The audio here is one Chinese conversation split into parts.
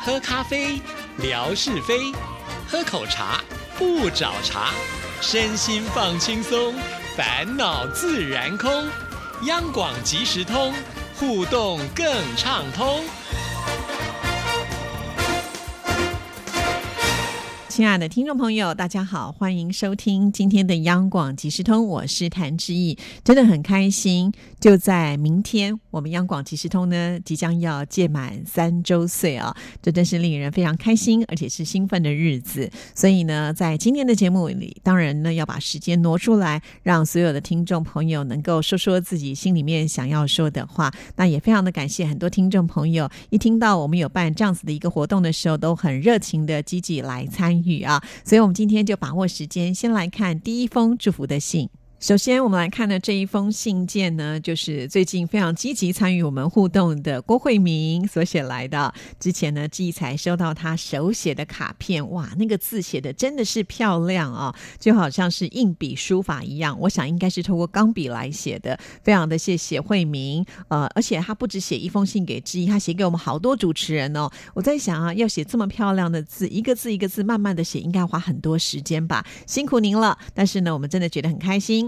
喝咖啡，聊是非；喝口茶，不找茬。身心放轻松，烦恼自然空。央广即时通，互动更畅通。亲爱的听众朋友，大家好，欢迎收听今天的央广即时通，我是谭志毅，真的很开心。就在明天，我们央广即时通呢即将要届满三周岁啊，这真是令人非常开心，而且是兴奋的日子。所以呢，在今天的节目里，当然呢要把时间挪出来，让所有的听众朋友能够说说自己心里面想要说的话。那也非常的感谢很多听众朋友，一听到我们有办这样子的一个活动的时候，都很热情的积极来参与。啊，所以我们今天就把握时间，先来看第一封祝福的信。首先，我们来看的这一封信件呢，就是最近非常积极参与我们互动的郭慧明所写来的。之前呢，季才收到他手写的卡片，哇，那个字写的真的是漂亮啊，就好像是硬笔书法一样。我想应该是透过钢笔来写的，非常的谢谢慧明。呃，而且他不止写一封信给志毅，他写给我们好多主持人哦。我在想啊，要写这么漂亮的字，一个字一个字慢慢的写，应该花很多时间吧？辛苦您了。但是呢，我们真的觉得很开心。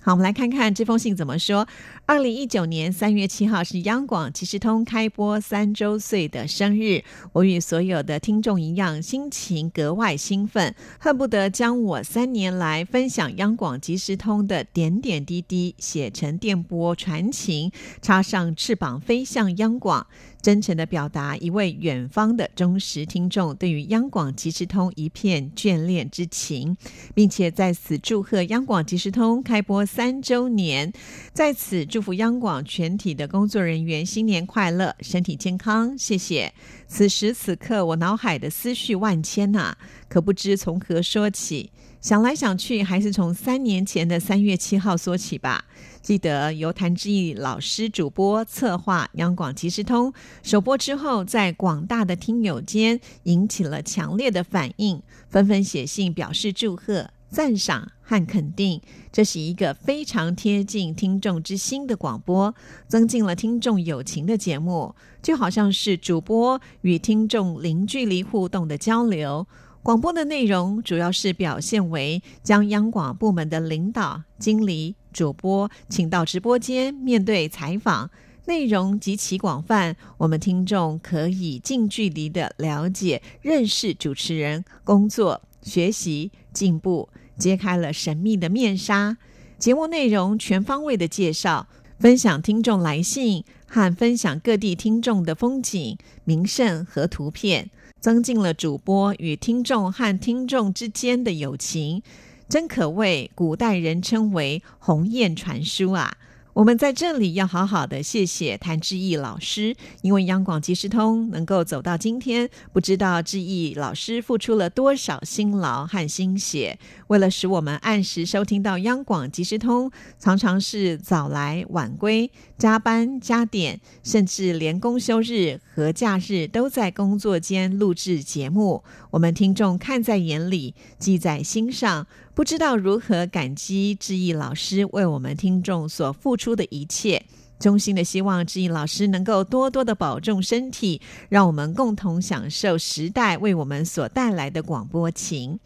好，我们来看看这封信怎么说。二零一九年三月七号是央广即时通开播三周岁的生日，我与所有的听众一样，心情格外兴奋，恨不得将我三年来分享央广即时通的点点滴滴写成电波传情，插上翅膀飞向央广。真诚的表达一位远方的忠实听众对于央广即时通一片眷恋之情，并且在此祝贺央广即时通开播三周年，在此祝福央广全体的工作人员新年快乐，身体健康。谢谢。此时此刻，我脑海的思绪万千呐，可不知从何说起。想来想去，还是从三年前的三月七号说起吧。记得由谭志毅老师主播策划央广即时通首播之后，在广大的听友间引起了强烈的反应，纷纷写信表示祝贺、赞赏和肯定。这是一个非常贴近听众之心的广播，增进了听众友情的节目，就好像是主播与听众零距离互动的交流。广播的内容主要是表现为将央广部门的领导、经理。主播请到直播间面对采访，内容极其广泛，我们听众可以近距离的了解、认识主持人工作、学习、进步，揭开了神秘的面纱。节目内容全方位的介绍，分享听众来信和分享各地听众的风景、名胜和图片，增进了主播与听众和听众之间的友情。真可谓古代人称为鸿雁传书啊！我们在这里要好好的谢谢谭志毅老师，因为央广即时通能够走到今天，不知道志毅老师付出了多少辛劳和心血。为了使我们按时收听到央广即时通，常常是早来晚归、加班加点，甚至连公休日和假日都在工作间录制节目。我们听众看在眼里，记在心上。不知道如何感激志毅老师为我们听众所付出的一切，衷心的希望志毅老师能够多多的保重身体，让我们共同享受时代为我们所带来的广播情，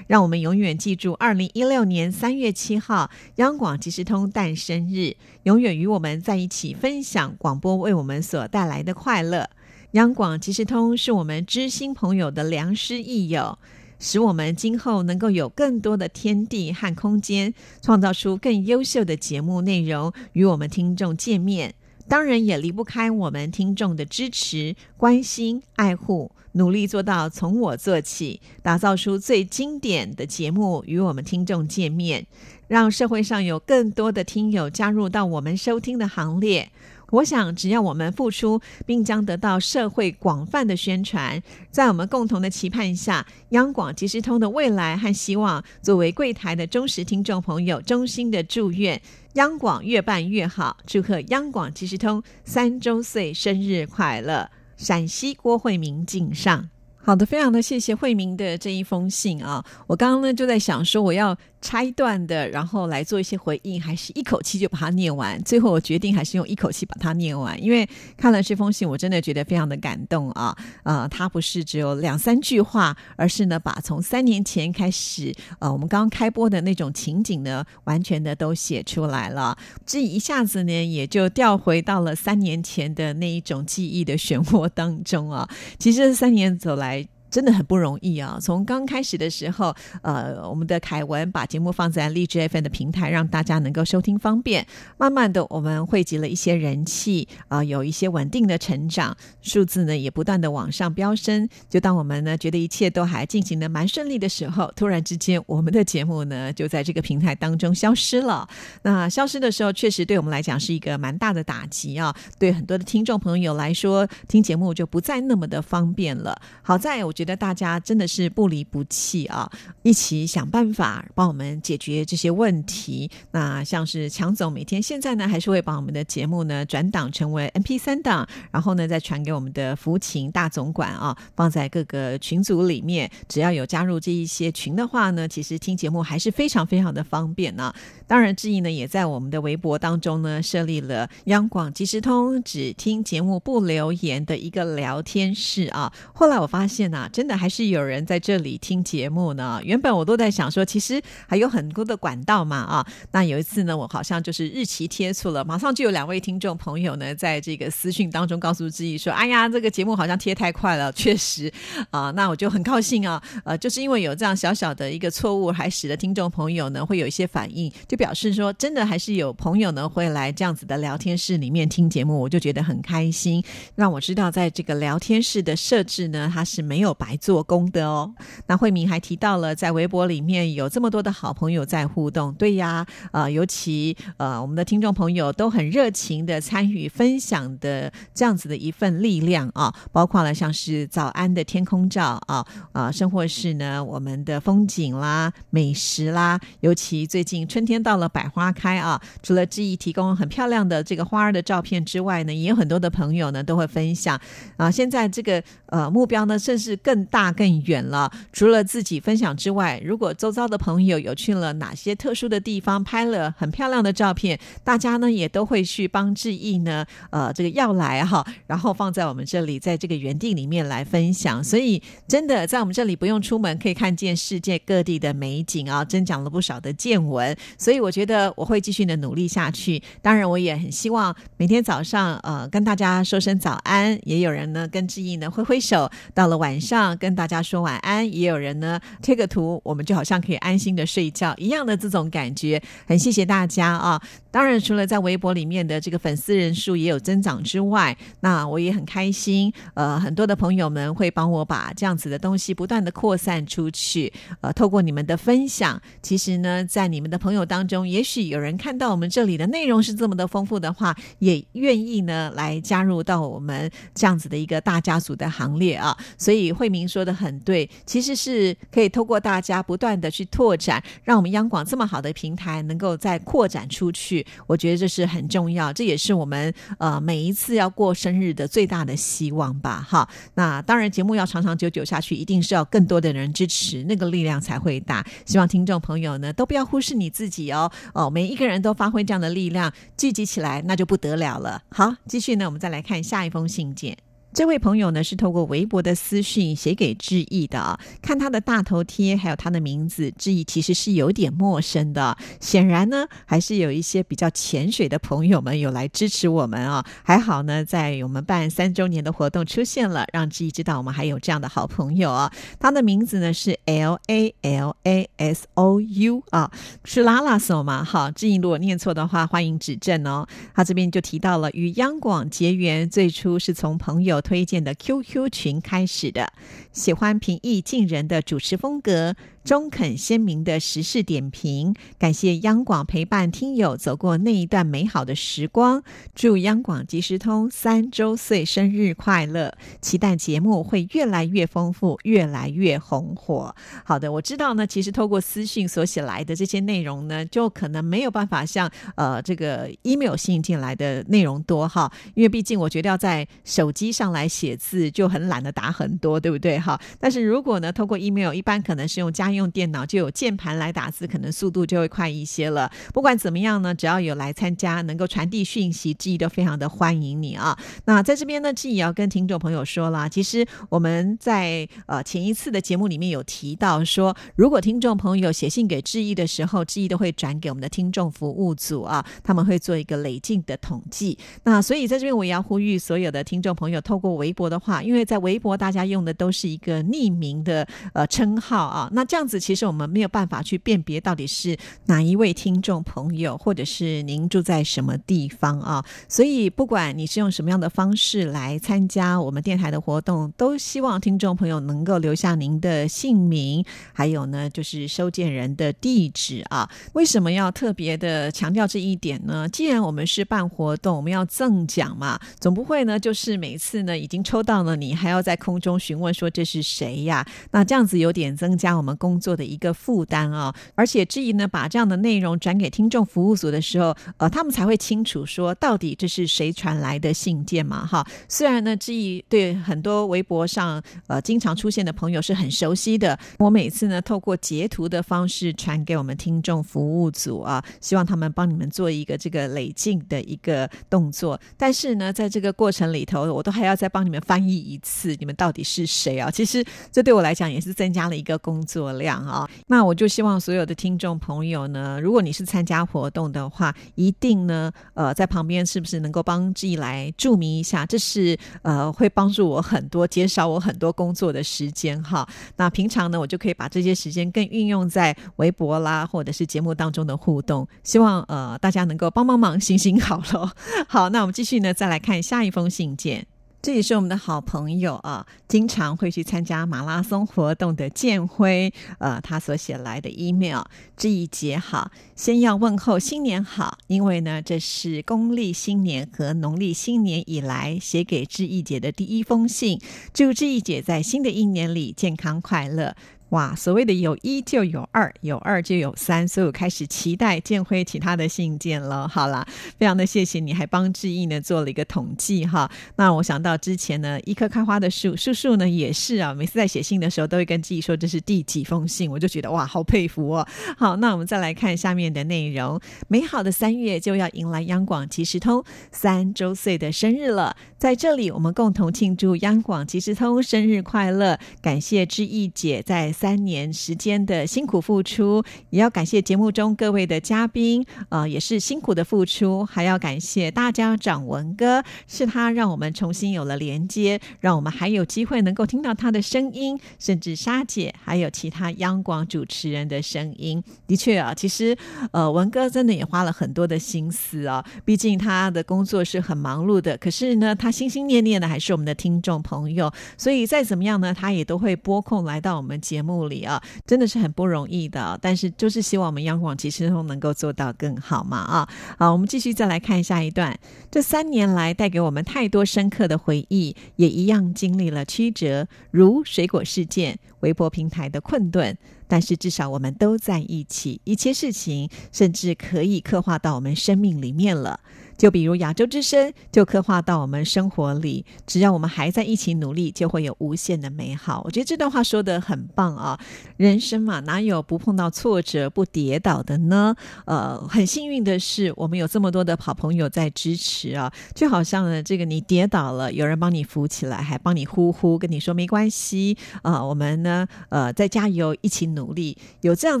让我们永远记住二零一六年三月七号央广即时通诞生日，永远与我们在一起分享广播为我们所带来的快乐。央广即时通是我们知心朋友的良师益友。使我们今后能够有更多的天地和空间，创造出更优秀的节目内容与我们听众见面。当然，也离不开我们听众的支持、关心、爱护，努力做到从我做起，打造出最经典的节目与我们听众见面，让社会上有更多的听友加入到我们收听的行列。我想，只要我们付出，并将得到社会广泛的宣传，在我们共同的期盼下，央广即时通的未来和希望，作为柜台的忠实听众朋友，衷心的祝愿央广越办越好，祝贺央广即时通三周岁生日快乐！陕西郭慧明敬上。好的，非常的谢谢慧明的这一封信啊！我刚刚呢就在想说，我要。拆断的，然后来做一些回应，还是一口气就把它念完？最后我决定还是用一口气把它念完，因为看了这封信，我真的觉得非常的感动啊！呃，它不是只有两三句话，而是呢，把从三年前开始，呃，我们刚刚开播的那种情景呢，完全的都写出来了。这一下子呢，也就调回到了三年前的那一种记忆的漩涡当中啊！其实三年走来。真的很不容易啊！从刚开始的时候，呃，我们的凯文把节目放在荔枝 FM 的平台，让大家能够收听方便。慢慢的，我们汇集了一些人气，啊，有一些稳定的成长，数字呢也不断的往上飙升。就当我们呢觉得一切都还进行的蛮顺利的时候，突然之间，我们的节目呢就在这个平台当中消失了。那消失的时候，确实对我们来讲是一个蛮大的打击啊！对很多的听众朋友来说，听节目就不再那么的方便了。好在我。觉得大家真的是不离不弃啊，一起想办法帮我们解决这些问题。那像是强总每天现在呢，还是会把我们的节目呢转档成为 M P 三档，然后呢再传给我们的福琴大总管啊，放在各个群组里面。只要有加入这一些群的话呢，其实听节目还是非常非常的方便呢。当然，志毅呢也在我们的微博当中呢设立了央广即时通只听节目不留言的一个聊天室啊。后来我发现呢。真的还是有人在这里听节目呢。原本我都在想说，其实还有很多的管道嘛啊。那有一次呢，我好像就是日期贴错了，马上就有两位听众朋友呢，在这个私讯当中告诉志毅说：“哎呀，这个节目好像贴太快了。”确实啊，那我就很高兴啊。呃，就是因为有这样小小的一个错误，还使得听众朋友呢会有一些反应，就表示说真的还是有朋友呢会来这样子的聊天室里面听节目，我就觉得很开心，让我知道在这个聊天室的设置呢，它是没有。白做功的哦。那慧敏还提到了，在微博里面有这么多的好朋友在互动。对呀，呃，尤其呃，我们的听众朋友都很热情的参与分享的这样子的一份力量啊，包括了像是早安的天空照啊啊，生活是呢我们的风景啦、美食啦，尤其最近春天到了，百花开啊。除了志毅提供很漂亮的这个花儿的照片之外呢，也有很多的朋友呢都会分享啊。现在这个呃目标呢，甚至更大更远了。除了自己分享之外，如果周遭的朋友有去了哪些特殊的地方，拍了很漂亮的照片，大家呢也都会去帮志毅呢，呃，这个要来哈，然后放在我们这里，在这个园地里面来分享。所以真的在我们这里不用出门，可以看见世界各地的美景啊，增长了不少的见闻。所以我觉得我会继续的努力下去。当然，我也很希望每天早上呃跟大家说声早安，也有人呢跟志毅呢挥挥手，到了晚上。跟大家说晚安，也有人呢贴个图，我们就好像可以安心的睡觉一样的这种感觉，很谢谢大家啊！当然，除了在微博里面的这个粉丝人数也有增长之外，那我也很开心。呃，很多的朋友们会帮我把这样子的东西不断的扩散出去。呃，透过你们的分享，其实呢，在你们的朋友当中，也许有人看到我们这里的内容是这么的丰富的话，也愿意呢来加入到我们这样子的一个大家族的行列啊！所以会慧明说的很对，其实是可以透过大家不断的去拓展，让我们央广这么好的平台能够再扩展出去。我觉得这是很重要，这也是我们呃每一次要过生日的最大的希望吧。哈，那当然节目要长长久久下去，一定是要更多的人支持，那个力量才会大。希望听众朋友呢都不要忽视你自己哦哦，每一个人都发挥这样的力量，聚集起来那就不得了了。好，继续呢，我们再来看下一封信件。这位朋友呢是透过微博的私讯写给志毅的，看他的大头贴还有他的名字，志毅其实是有点陌生的。显然呢，还是有一些比较潜水的朋友们有来支持我们啊。还好呢，在我们办三周年的活动出现了，让志毅知道我们还有这样的好朋友啊。他的名字呢是 L A L A S O U 啊，是拉拉索嘛？好，志毅如果念错的话，欢迎指正哦。他这边就提到了与央广结缘，最初是从朋友。推荐的 QQ 群开始的，喜欢平易近人的主持风格。中肯鲜明的时事点评，感谢央广陪伴听友走过那一段美好的时光。祝央广即时通三周岁生日快乐！期待节目会越来越丰富，越来越红火。好的，我知道呢，其实透过私讯所写来的这些内容呢，就可能没有办法像呃这个 email 信进来的内容多哈，因为毕竟我觉得要在手机上来写字就很懒得打很多，对不对哈？但是如果呢，透过 email，一般可能是用加。用电脑，就有键盘来打字，可能速度就会快一些了。不管怎么样呢，只要有来参加，能够传递讯息，志毅都非常的欢迎你啊。那在这边呢，志毅也要跟听众朋友说了，其实我们在呃前一次的节目里面有提到说，如果听众朋友写信给志毅的时候，志毅都会转给我们的听众服务组啊，他们会做一个累进的统计。那所以在这边我也要呼吁所有的听众朋友，透过微博的话，因为在微博大家用的都是一个匿名的呃称号啊，那这样样子其实我们没有办法去辨别到底是哪一位听众朋友，或者是您住在什么地方啊。所以不管你是用什么样的方式来参加我们电台的活动，都希望听众朋友能够留下您的姓名，还有呢就是收件人的地址啊。为什么要特别的强调这一点呢？既然我们是办活动，我们要赠奖嘛，总不会呢就是每次呢已经抽到了你，还要在空中询问说这是谁呀？那这样子有点增加我们工作的一个负担啊。而且质疑呢把这样的内容转给听众服务组的时候，呃，他们才会清楚说到底这是谁传来的信件嘛？哈，虽然呢质疑对很多微博上呃经常出现的朋友是很熟悉的，我每次呢透过截图的方式传给我们听众服务组啊，希望他们帮你们做一个这个累进的一个动作。但是呢，在这个过程里头，我都还要再帮你们翻译一次，你们到底是谁啊？其实这对我来讲也是增加了一个工作量啊。那我就希望所有的听众朋友呢，如果你是参加活动的话，一定呢，呃，在旁边是不是能够帮自己来注明一下？这是呃，会帮助我很多，减少我很多工作的时间哈。那平常呢，我就可以把这些时间更运用在微博啦，或者是节目当中的互动。希望呃，大家能够帮帮忙，行行好了。好，那我们继续呢，再来看下一封信件。这也是我们的好朋友啊，经常会去参加马拉松活动的建辉，呃，他所写来的 email。这一节好，先要问候新年好，因为呢，这是公历新年和农历新年以来写给志毅姐的第一封信。祝志毅姐在新的一年里健康快乐。哇，所谓的有一就有二，有二就有三，所以我开始期待建辉其他的信件了。好啦，非常的谢谢你，还帮志毅呢做了一个统计哈。那我想到之前呢，一棵开花的树，树树呢也是啊，每次在写信的时候都会跟志毅说这是第几封信，我就觉得哇，好佩服哦。好，那我们再来看下面的内容。美好的三月就要迎来央广即时通三周岁的生日了，在这里我们共同庆祝央广即时通生日快乐，感谢志毅姐在。三年时间的辛苦付出，也要感谢节目中各位的嘉宾，呃，也是辛苦的付出，还要感谢大家长文哥，是他让我们重新有了连接，让我们还有机会能够听到他的声音，甚至沙姐还有其他央广主持人的声音。的确啊，其实呃，文哥真的也花了很多的心思啊，毕竟他的工作是很忙碌的，可是呢，他心心念念的还是我们的听众朋友，所以再怎么样呢，他也都会拨空来到我们节目。目里啊，真的是很不容易的，但是就是希望我们央广其实都能够做到更好嘛啊！好，我们继续再来看下一段。这三年来带给我们太多深刻的回忆，也一样经历了曲折，如水果事件、微博平台的困顿，但是至少我们都在一起，一切事情甚至可以刻画到我们生命里面了。就比如亚洲之声，就刻画到我们生活里。只要我们还在一起努力，就会有无限的美好。我觉得这段话说的很棒啊！人生嘛，哪有不碰到挫折、不跌倒的呢？呃，很幸运的是，我们有这么多的好朋友在支持啊。就好像呢，这个你跌倒了，有人帮你扶起来，还帮你呼呼，跟你说没关系啊。我们呢，呃，再加油，一起努力，有这样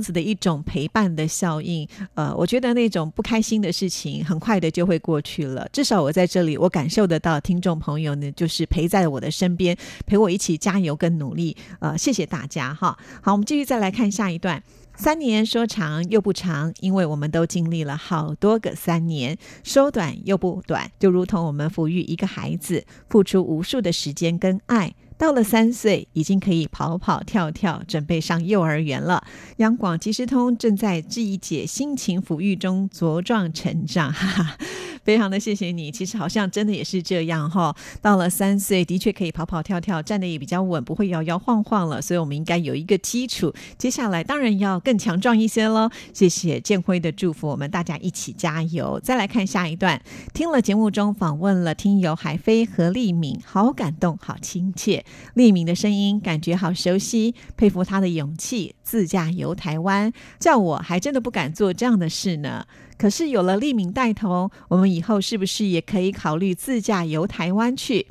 子的一种陪伴的效应。呃，我觉得那种不开心的事情，很快的就会。过去了，至少我在这里，我感受得到听众朋友呢，就是陪在我的身边，陪我一起加油跟努力。呃，谢谢大家哈。好，我们继续再来看下一段。三年说长又不长，因为我们都经历了好多个三年；说短又不短，就如同我们抚育一个孩子，付出无数的时间跟爱。到了三岁，已经可以跑跑跳跳，准备上幼儿园了。央广即时通正在这一节心情抚育中茁壮成长，哈哈。非常的谢谢你。其实好像真的也是这样哈，到了三岁的确可以跑跑跳跳，站得也比较稳，不会摇摇晃晃了。所以我们应该有一个基础，接下来当然要更强壮一些喽。谢谢建辉的祝福，我们大家一起加油。再来看下一段，听了节目中访问了听友海飞和丽敏，好感动，好亲切。丽敏的声音感觉好熟悉，佩服她的勇气，自驾游台湾，叫我还真的不敢做这样的事呢。可是有了利敏带头，我们以后是不是也可以考虑自驾游台湾去？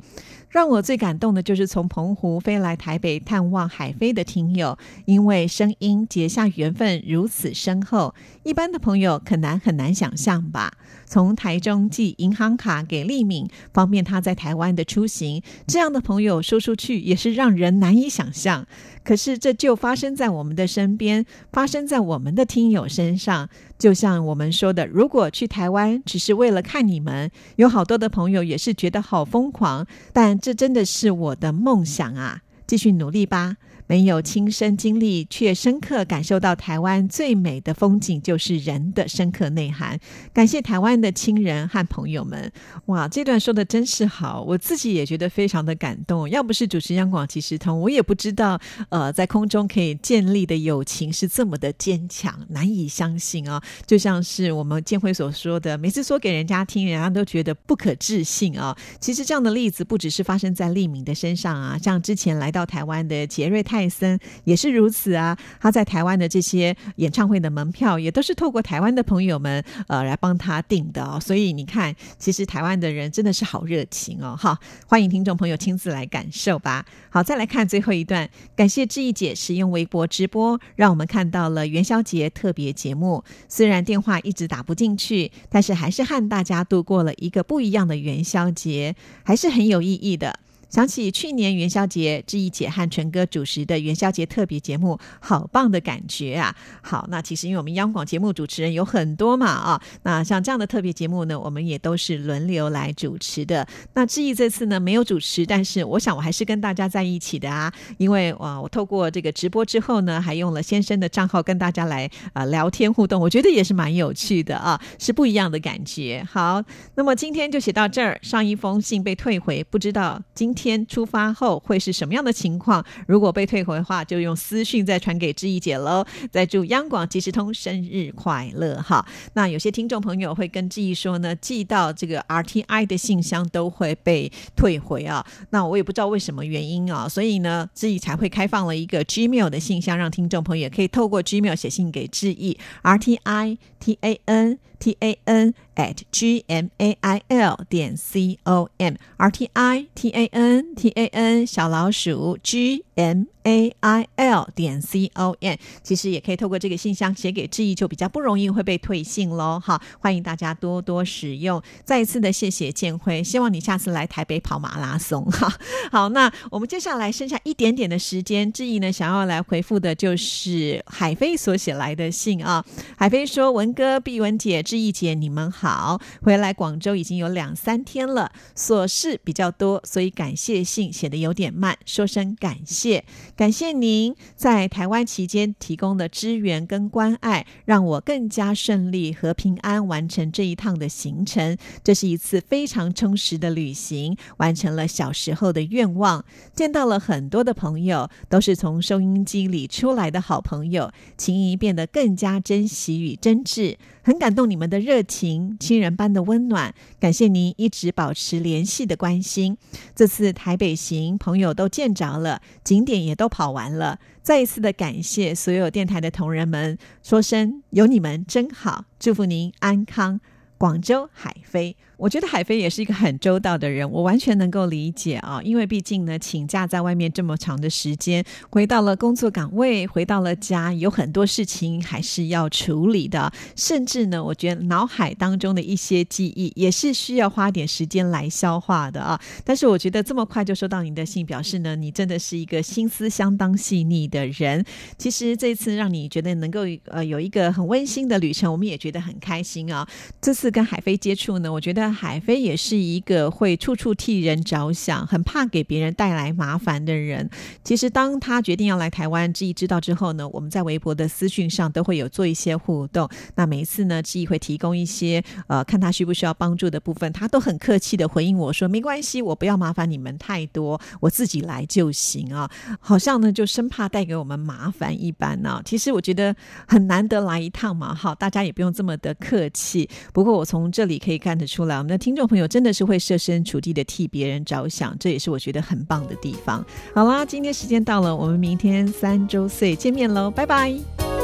让我最感动的就是从澎湖飞来台北探望海飞的听友，因为声音结下缘分如此深厚，一般的朋友很难很难想象吧。从台中寄银行卡给利敏，方便他在台湾的出行，这样的朋友说出去也是让人难以想象。可是这就发生在我们的身边，发生在我们的听友身上。就像我们说的，如果去台湾只是为了看你们，有好多的朋友也是觉得好疯狂。但这真的是我的梦想啊！继续努力吧。没有亲身经历，却深刻感受到台湾最美的风景，就是人的深刻内涵。感谢台湾的亲人和朋友们。哇，这段说的真是好，我自己也觉得非常的感动。要不是主持央广即时通，我也不知道，呃，在空中可以建立的友情是这么的坚强，难以相信啊！就像是我们建辉所说的，每次说给人家听，人家都觉得不可置信啊。其实这样的例子不只是发生在利敏的身上啊，像之前来到台湾的杰瑞泰。泰森也是如此啊，他在台湾的这些演唱会的门票也都是透过台湾的朋友们呃来帮他订的哦。所以你看，其实台湾的人真的是好热情哦，哈！欢迎听众朋友亲自来感受吧。好，再来看最后一段，感谢志毅姐使用微博直播，让我们看到了元宵节特别节目。虽然电话一直打不进去，但是还是和大家度过了一个不一样的元宵节，还是很有意义的。想起去年元宵节，志毅姐和纯哥主持的元宵节特别节目，好棒的感觉啊！好，那其实因为我们央广节目主持人有很多嘛啊，那像这样的特别节目呢，我们也都是轮流来主持的。那志毅这次呢没有主持，但是我想我还是跟大家在一起的啊，因为哇，我透过这个直播之后呢，还用了先生的账号跟大家来啊聊天互动，我觉得也是蛮有趣的啊，是不一样的感觉。好，那么今天就写到这儿，上一封信被退回，不知道今。天出发后会是什么样的情况？如果被退回的话，就用私讯再传给志毅姐喽。再祝央广即时通生日快乐哈！那有些听众朋友会跟志毅说呢，寄到这个 RTI 的信箱都会被退回啊。那我也不知道为什么原因啊，所以呢，志毅才会开放了一个 Gmail 的信箱，让听众朋友也可以透过 Gmail 写信给志毅 RTI T A N T A N at G M A I L 点 C O M R T I T A N。T A N 小老鼠 g m a i l 点 c o m 其实也可以透过这个信箱写给志毅，就比较不容易会被退信喽。哈，欢迎大家多多使用。再一次的谢谢建辉，希望你下次来台北跑马拉松。哈，好，那我们接下来剩下一点点的时间，志毅呢想要来回复的就是海飞所写来的信啊。海飞说：“文哥、碧文姐、志毅姐，你们好，回来广州已经有两三天了，琐事比较多，所以感谢信写的有点慢，说声感谢。”感谢您在台湾期间提供的支援跟关爱，让我更加顺利和平安完成这一趟的行程。这是一次非常充实的旅行，完成了小时候的愿望，见到了很多的朋友，都是从收音机里出来的好朋友，情谊变得更加珍惜与真挚。很感动你们的热情，亲人般的温暖。感谢您一直保持联系的关心。这次台北行，朋友都见着了，景点也都跑完了。再一次的感谢所有电台的同仁们，说声有你们真好，祝福您安康。广州海飞。我觉得海飞也是一个很周到的人，我完全能够理解啊，因为毕竟呢，请假在外面这么长的时间，回到了工作岗位，回到了家，有很多事情还是要处理的，甚至呢，我觉得脑海当中的一些记忆也是需要花点时间来消化的啊。但是我觉得这么快就收到您的信，表示呢，你真的是一个心思相当细腻的人。其实这次让你觉得能够呃有一个很温馨的旅程，我们也觉得很开心啊。这。次跟海飞接触呢，我觉得海飞也是一个会处处替人着想，很怕给别人带来麻烦的人。其实当他决定要来台湾，志毅知道之后呢，我们在微博的私讯上都会有做一些互动。那每一次呢，志毅会提供一些呃，看他需不需要帮助的部分，他都很客气的回应我说：“没关系，我不要麻烦你们太多，我自己来就行啊。”好像呢，就生怕带给我们麻烦一般呢。其实我觉得很难得来一趟嘛，哈，大家也不用这么的客气。不过我从这里可以看得出来，我们的听众朋友真的是会设身处地的替别人着想，这也是我觉得很棒的地方。好啦，今天时间到了，我们明天三周岁见面喽，拜拜。